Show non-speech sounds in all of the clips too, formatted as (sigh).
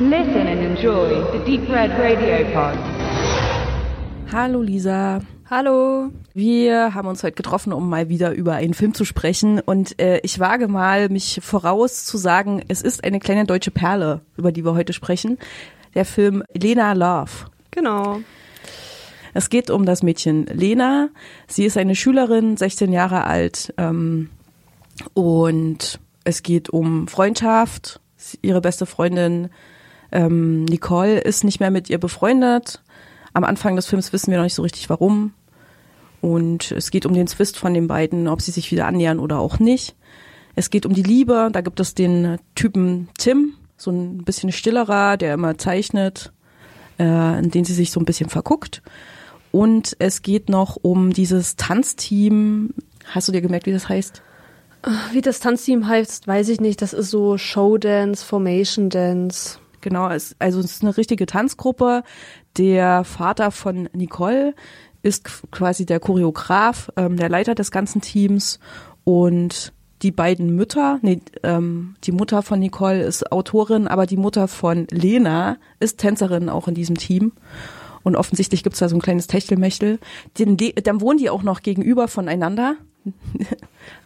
Listen and enjoy the Deep Red Radio Pod. Hallo Lisa. Hallo. Wir haben uns heute getroffen, um mal wieder über einen Film zu sprechen. Und äh, ich wage mal, mich voraus zu sagen, es ist eine kleine deutsche Perle, über die wir heute sprechen. Der Film Lena Love. Genau. Es geht um das Mädchen Lena. Sie ist eine Schülerin, 16 Jahre alt. Ähm, und es geht um Freundschaft. Ihre beste Freundin ähm, Nicole ist nicht mehr mit ihr befreundet. Am Anfang des Films wissen wir noch nicht so richtig warum. Und es geht um den Zwist von den beiden, ob sie sich wieder annähern oder auch nicht. Es geht um die Liebe. Da gibt es den Typen Tim, so ein bisschen stillerer, der immer zeichnet, äh, in den sie sich so ein bisschen verguckt. Und es geht noch um dieses Tanzteam. Hast du dir gemerkt, wie das heißt? Wie das Tanzteam heißt, weiß ich nicht. Das ist so Showdance, Formation Dance. Genau, es, also es ist eine richtige Tanzgruppe. Der Vater von Nicole ist quasi der Choreograf, ähm, der Leiter des ganzen Teams und die beiden Mütter, nee, ähm, die Mutter von Nicole ist Autorin, aber die Mutter von Lena ist Tänzerin auch in diesem Team. Und offensichtlich gibt's da so ein kleines Techtelmechtel. Den, dann wohnen die auch noch gegenüber voneinander. (laughs)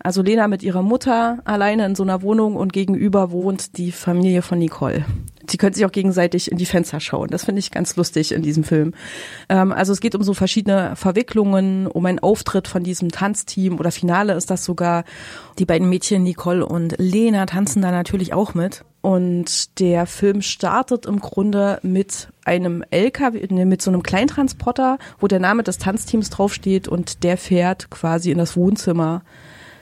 Also Lena mit ihrer Mutter alleine in so einer Wohnung und gegenüber wohnt die Familie von Nicole. Sie können sich auch gegenseitig in die Fenster schauen. Das finde ich ganz lustig in diesem Film. Ähm, also es geht um so verschiedene Verwicklungen, um einen Auftritt von diesem Tanzteam oder Finale ist das sogar. Die beiden Mädchen Nicole und Lena tanzen da natürlich auch mit. Und der Film startet im Grunde mit einem LKW, mit so einem Kleintransporter, wo der Name des Tanzteams draufsteht und der fährt quasi in das Wohnzimmer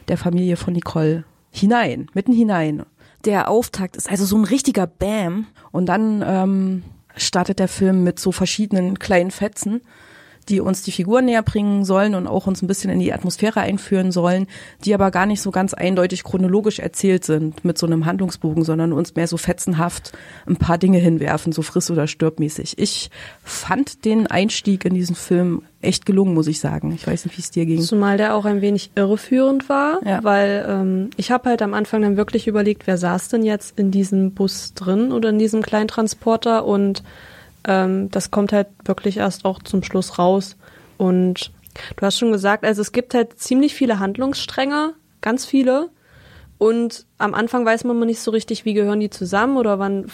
der Familie von Nicole hinein, mitten hinein. Der Auftakt ist also so ein richtiger Bam und dann ähm, startet der Film mit so verschiedenen kleinen Fetzen die uns die Figur näher bringen sollen und auch uns ein bisschen in die Atmosphäre einführen sollen, die aber gar nicht so ganz eindeutig chronologisch erzählt sind mit so einem Handlungsbogen, sondern uns mehr so fetzenhaft ein paar Dinge hinwerfen, so friss oder stirbmäßig. Ich fand den Einstieg in diesen Film echt gelungen, muss ich sagen. Ich weiß nicht, wie es dir ging. Zumal der auch ein wenig irreführend war, ja. weil ähm, ich habe halt am Anfang dann wirklich überlegt, wer saß denn jetzt in diesem Bus drin oder in diesem Kleintransporter und ähm, das kommt halt wirklich erst auch zum Schluss raus. Und du hast schon gesagt, also es gibt halt ziemlich viele Handlungsstränge, ganz viele. Und am Anfang weiß man nicht so richtig, wie gehören die zusammen oder wann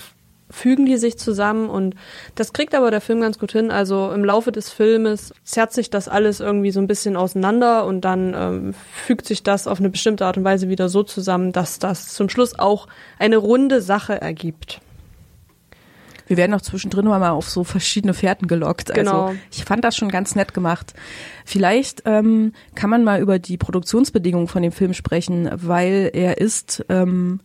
fügen die sich zusammen und das kriegt aber der Film ganz gut hin. Also im Laufe des Filmes zerrt sich das alles irgendwie so ein bisschen auseinander und dann ähm, fügt sich das auf eine bestimmte Art und Weise wieder so zusammen, dass das zum Schluss auch eine runde Sache ergibt wir werden auch zwischendrin mal auf so verschiedene Fährten gelockt. Also genau. Also ich fand das schon ganz nett gemacht. Vielleicht ähm, kann man mal über die Produktionsbedingungen von dem Film sprechen, weil er ist ähm,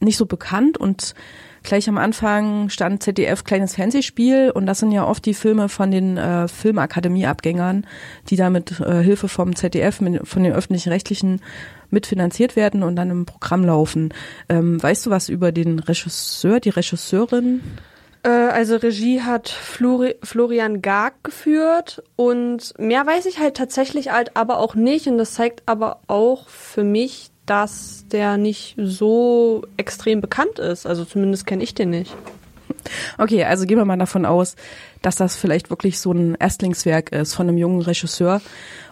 nicht so bekannt und gleich am Anfang stand ZDF kleines Fernsehspiel und das sind ja oft die Filme von den äh, Filmakademie-Abgängern, die da mit äh, Hilfe vom ZDF, mit, von den öffentlichen Rechtlichen mitfinanziert werden und dann im Programm laufen. Ähm, weißt du was über den Regisseur, die Regisseurin? Äh, also Regie hat Flori Florian Garg geführt und mehr weiß ich halt tatsächlich halt aber auch nicht und das zeigt aber auch für mich, dass der nicht so extrem bekannt ist. Also zumindest kenne ich den nicht. Okay, also gehen wir mal davon aus, dass das vielleicht wirklich so ein Erstlingswerk ist von einem jungen Regisseur.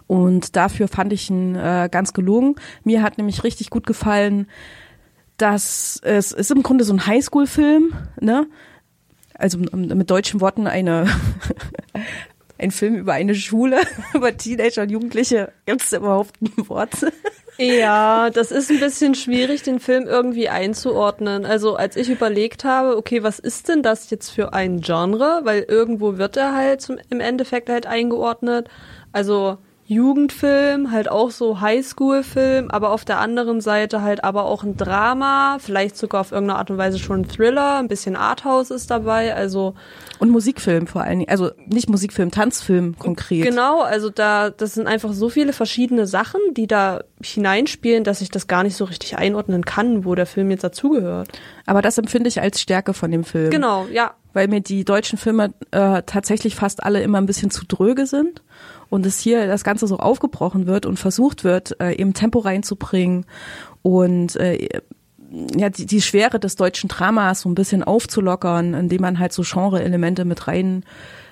Und dafür fand ich ihn äh, ganz gelungen. Mir hat nämlich richtig gut gefallen, dass es ist im Grunde so ein Highschool-Film, ne? Also mit deutschen Worten eine (laughs) ein Film über eine Schule, (laughs) über Teenager und Jugendliche. Gibt es überhaupt ein Wort? Ja, das ist ein bisschen schwierig, den Film irgendwie einzuordnen. Also als ich überlegt habe, okay, was ist denn das jetzt für ein Genre? Weil irgendwo wird er halt zum, im Endeffekt halt eingeordnet. Also Jugendfilm, halt auch so Highschool-Film, aber auf der anderen Seite halt aber auch ein Drama, vielleicht sogar auf irgendeine Art und Weise schon ein Thriller, ein bisschen Arthouse ist dabei, also und Musikfilm vor allen Dingen, also nicht Musikfilm, Tanzfilm konkret. Genau, also da das sind einfach so viele verschiedene Sachen, die da hineinspielen, dass ich das gar nicht so richtig einordnen kann, wo der Film jetzt dazugehört. Aber das empfinde ich als Stärke von dem Film. Genau, ja. Weil mir die deutschen Filme äh, tatsächlich fast alle immer ein bisschen zu dröge sind und es hier das Ganze so aufgebrochen wird und versucht wird, äh, eben Tempo reinzubringen und äh, ja, die, die Schwere des deutschen Dramas so ein bisschen aufzulockern, indem man halt so Genre-Elemente mit rein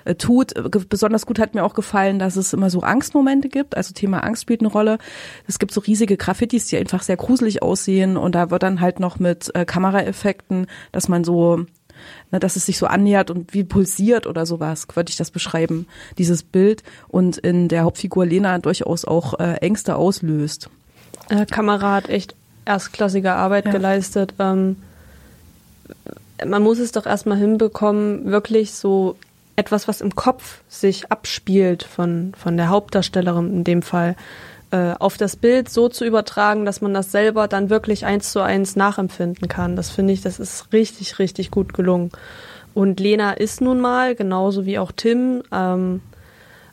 äh, tut. Besonders gut hat mir auch gefallen, dass es immer so Angstmomente gibt. Also Thema Angst spielt eine Rolle. Es gibt so riesige Graffitis, die einfach sehr gruselig aussehen und da wird dann halt noch mit äh, Kameraeffekten, dass man so ne, dass es sich so annähert und wie pulsiert oder sowas, würde ich das beschreiben, dieses Bild und in der Hauptfigur Lena durchaus auch äh, Ängste auslöst. Äh, Kamera hat echt erstklassige Arbeit ja. geleistet. Ähm, man muss es doch erstmal hinbekommen, wirklich so etwas, was im Kopf sich abspielt von, von der Hauptdarstellerin in dem Fall, äh, auf das Bild so zu übertragen, dass man das selber dann wirklich eins zu eins nachempfinden kann. Das finde ich, das ist richtig, richtig gut gelungen. Und Lena ist nun mal, genauso wie auch Tim, ähm,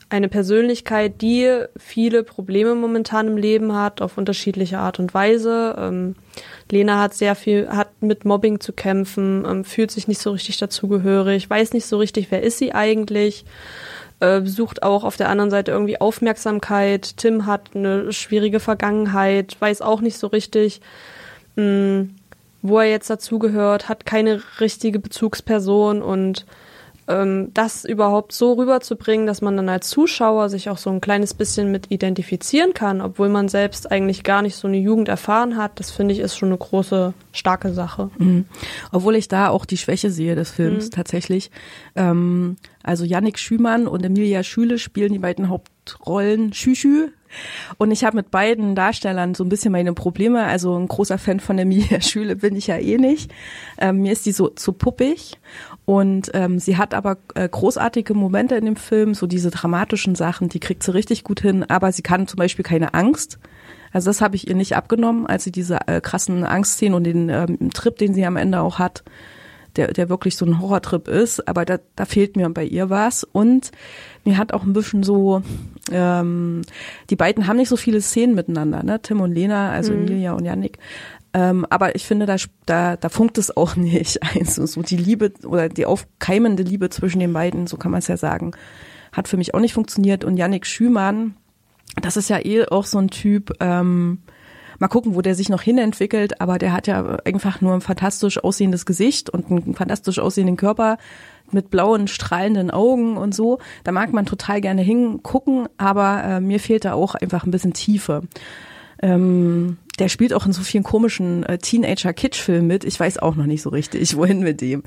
eine Persönlichkeit, die viele Probleme momentan im Leben hat, auf unterschiedliche Art und Weise. Ähm, Lena hat sehr viel, hat mit Mobbing zu kämpfen, ähm, fühlt sich nicht so richtig dazugehörig, weiß nicht so richtig, wer ist sie eigentlich, äh, sucht auch auf der anderen Seite irgendwie Aufmerksamkeit. Tim hat eine schwierige Vergangenheit, weiß auch nicht so richtig, mh, mm, wo er jetzt dazugehört, hat keine richtige Bezugsperson und ähm, das überhaupt so rüberzubringen, dass man dann als Zuschauer sich auch so ein kleines bisschen mit identifizieren kann, obwohl man selbst eigentlich gar nicht so eine Jugend erfahren hat, das finde ich ist schon eine große, starke Sache. Mhm. Obwohl ich da auch die Schwäche sehe des Films mhm. tatsächlich. Ähm, also Yannick Schümann und Emilia Schüle spielen die beiden Hauptrollen Schüschü und ich habe mit beiden Darstellern so ein bisschen meine Probleme. Also ein großer Fan von Emilia (laughs) Schüle bin ich ja eh nicht. Ähm, mir ist die so zu puppig. Und ähm, sie hat aber äh, großartige Momente in dem Film, so diese dramatischen Sachen, die kriegt sie richtig gut hin. Aber sie kann zum Beispiel keine Angst. Also das habe ich ihr nicht abgenommen, als sie diese äh, krassen Angstszenen und den ähm, Trip, den sie am Ende auch hat, der, der wirklich so ein Horrortrip ist. Aber da, da fehlt mir bei ihr was. Und mir hat auch ein bisschen so, ähm, die beiden haben nicht so viele Szenen miteinander, ne? Tim und Lena, also mhm. Emilia und Yannick. Ähm, aber ich finde, da, da, da funkt es auch (laughs) nicht. Also so die Liebe oder die aufkeimende Liebe zwischen den beiden, so kann man es ja sagen, hat für mich auch nicht funktioniert. Und Yannick Schümann, das ist ja eh auch so ein Typ, ähm, mal gucken, wo der sich noch hinentwickelt, aber der hat ja einfach nur ein fantastisch aussehendes Gesicht und einen fantastisch aussehenden Körper mit blauen, strahlenden Augen und so. Da mag man total gerne hingucken, aber äh, mir fehlt da auch einfach ein bisschen Tiefe. Ähm, der spielt auch in so vielen komischen äh, Teenager-Kitsch-Filmen mit. Ich weiß auch noch nicht so richtig, (laughs) wohin mit dem.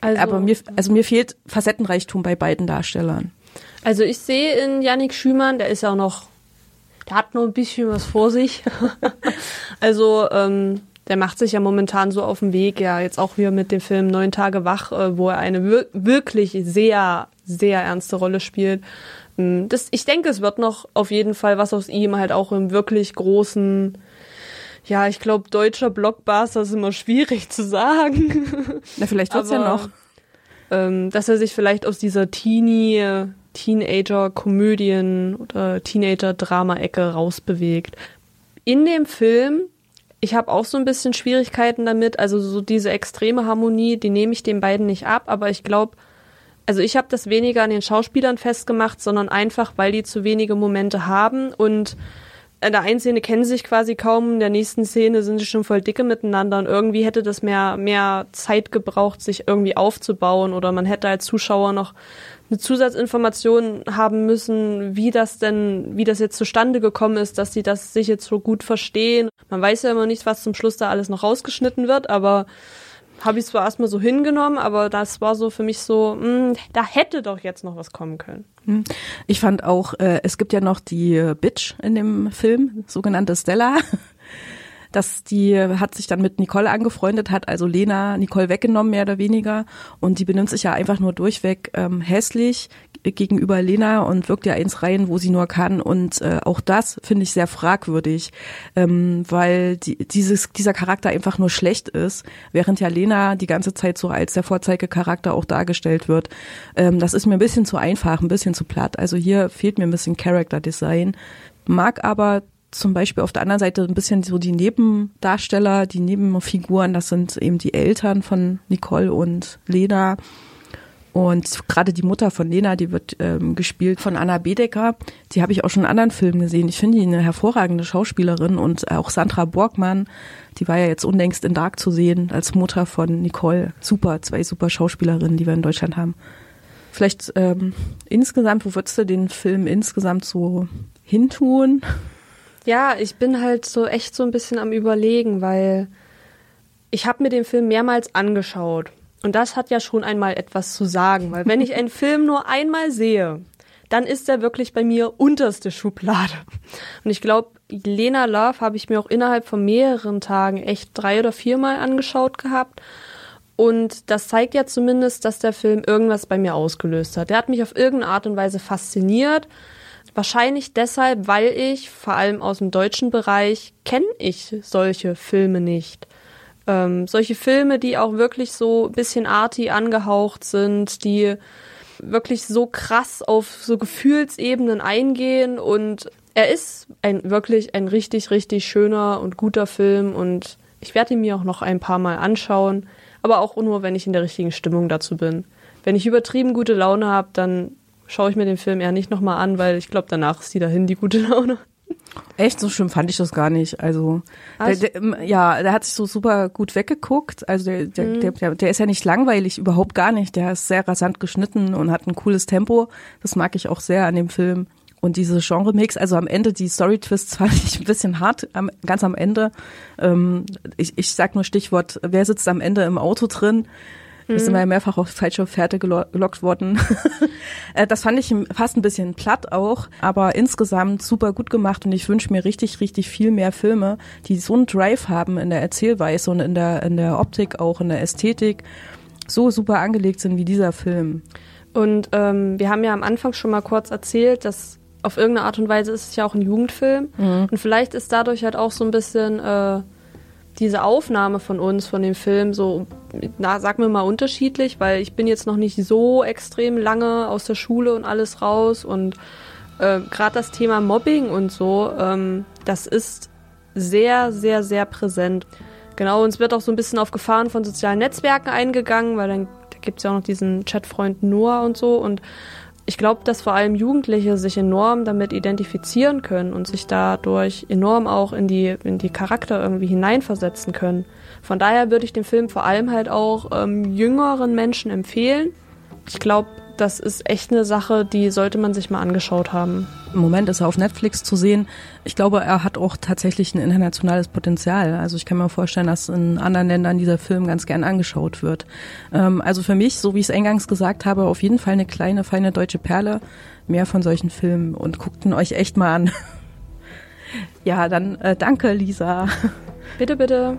Also, aber mir, also mir fehlt Facettenreichtum bei beiden Darstellern. Also ich sehe in Yannick Schümann, der ist ja auch noch der hat nur ein bisschen was vor sich. (laughs) also ähm, der macht sich ja momentan so auf dem Weg, ja, jetzt auch wieder mit dem Film Neun Tage wach, äh, wo er eine wir wirklich sehr, sehr ernste Rolle spielt. Ähm, das, ich denke, es wird noch auf jeden Fall was aus ihm halt auch im wirklich großen, ja, ich glaube, deutscher Blockbuster ist immer schwierig zu sagen. Na, vielleicht wird's Aber, ja noch. Ähm, dass er sich vielleicht aus dieser Teenie, Teenager-Komödien oder Teenager-Drama-Ecke rausbewegt. In dem Film, ich habe auch so ein bisschen Schwierigkeiten damit, also so diese extreme Harmonie, die nehme ich den beiden nicht ab, aber ich glaube, also ich habe das weniger an den Schauspielern festgemacht, sondern einfach, weil die zu wenige Momente haben und in der einen Szene kennen sie sich quasi kaum, in der nächsten Szene sind sie schon voll dicke miteinander und irgendwie hätte das mehr, mehr Zeit gebraucht, sich irgendwie aufzubauen oder man hätte als Zuschauer noch eine Zusatzinformation haben müssen, wie das denn, wie das jetzt zustande gekommen ist, dass sie das sich jetzt so gut verstehen. Man weiß ja immer nicht, was zum Schluss da alles noch rausgeschnitten wird, aber habe ich zwar erstmal so hingenommen, aber das war so für mich so, mh, hm, da hätte doch jetzt noch was kommen können. Hm. Ich fand auch, äh, es gibt ja noch die Bitch in dem Film, sogenannte Stella dass die hat sich dann mit Nicole angefreundet, hat also Lena Nicole weggenommen, mehr oder weniger. Und die benimmt sich ja einfach nur durchweg ähm, hässlich gegenüber Lena und wirkt ja eins rein, wo sie nur kann. Und äh, auch das finde ich sehr fragwürdig, ähm, weil die, dieses, dieser Charakter einfach nur schlecht ist, während ja Lena die ganze Zeit so als der Vorzeigecharakter auch dargestellt wird. Ähm, das ist mir ein bisschen zu einfach, ein bisschen zu platt. Also hier fehlt mir ein bisschen Character Design. Mag aber zum Beispiel auf der anderen Seite ein bisschen so die Nebendarsteller, die Nebenfiguren, das sind eben die Eltern von Nicole und Lena. Und gerade die Mutter von Lena, die wird ähm, gespielt von Anna Bedecker. Die habe ich auch schon in anderen Filmen gesehen. Ich finde die eine hervorragende Schauspielerin und auch Sandra Borgmann, die war ja jetzt unlängst in Dark zu sehen als Mutter von Nicole. Super, zwei super Schauspielerinnen, die wir in Deutschland haben. Vielleicht ähm, insgesamt, wo würdest du den Film insgesamt so hintun? Ja, ich bin halt so echt so ein bisschen am Überlegen, weil ich habe mir den Film mehrmals angeschaut und das hat ja schon einmal etwas zu sagen, weil wenn ich einen (laughs) Film nur einmal sehe, dann ist er wirklich bei mir unterste Schublade. Und ich glaube, Lena Love habe ich mir auch innerhalb von mehreren Tagen echt drei oder viermal angeschaut gehabt. Und das zeigt ja zumindest, dass der Film irgendwas bei mir ausgelöst hat. Der hat mich auf irgendeine Art und Weise fasziniert. Wahrscheinlich deshalb, weil ich, vor allem aus dem deutschen Bereich, kenne ich solche Filme nicht. Ähm, solche Filme, die auch wirklich so ein bisschen arty angehaucht sind, die wirklich so krass auf so Gefühlsebenen eingehen und er ist ein wirklich ein richtig, richtig schöner und guter Film und ich werde ihn mir auch noch ein paar Mal anschauen, aber auch nur, wenn ich in der richtigen Stimmung dazu bin. Wenn ich übertrieben gute Laune habe, dann schaue ich mir den Film eher nicht nochmal an, weil ich glaube, danach ist die dahin, die gute Laune. Echt, so schlimm fand ich das gar nicht. Also, also der, der, ja, der hat sich so super gut weggeguckt. Also der, der, mhm. der, der ist ja nicht langweilig, überhaupt gar nicht. Der ist sehr rasant geschnitten und hat ein cooles Tempo. Das mag ich auch sehr an dem Film. Und diese Genre-Mix, also am Ende, die Story-Twists (laughs) fand ich ein bisschen hart, am, ganz am Ende. Ähm, ich, ich sag nur Stichwort, wer sitzt am Ende im Auto drin? Wir sind mhm. ja mehrfach auf falsche Fährte gelockt worden. (laughs) Äh, das fand ich fast ein bisschen platt auch, aber insgesamt super gut gemacht und ich wünsche mir richtig, richtig viel mehr Filme, die so einen Drive haben in der Erzählweise und in der, in der Optik auch, in der Ästhetik, so super angelegt sind wie dieser Film. Und ähm, wir haben ja am Anfang schon mal kurz erzählt, dass auf irgendeine Art und Weise ist es ja auch ein Jugendfilm. Mhm. Und vielleicht ist dadurch halt auch so ein bisschen äh, diese Aufnahme von uns, von dem Film, so, na, sag mir mal unterschiedlich, weil ich bin jetzt noch nicht so extrem lange aus der Schule und alles raus und äh, gerade das Thema Mobbing und so, ähm, das ist sehr, sehr, sehr präsent. Genau, uns wird auch so ein bisschen auf Gefahren von sozialen Netzwerken eingegangen, weil dann da gibt es ja auch noch diesen Chatfreund Noah und so und ich glaube, dass vor allem Jugendliche sich enorm damit identifizieren können und sich dadurch enorm auch in die, in die Charakter irgendwie hineinversetzen können. Von daher würde ich den Film vor allem halt auch ähm, jüngeren Menschen empfehlen. Ich glaube, das ist echt eine Sache, die sollte man sich mal angeschaut haben. Im Moment ist er auf Netflix zu sehen. Ich glaube, er hat auch tatsächlich ein internationales Potenzial. Also ich kann mir vorstellen, dass in anderen Ländern dieser Film ganz gern angeschaut wird. Ähm, also für mich, so wie ich es eingangs gesagt habe, auf jeden Fall eine kleine, feine deutsche Perle. Mehr von solchen Filmen und guckt ihn euch echt mal an. (laughs) ja, dann äh, danke, Lisa. Bitte, bitte.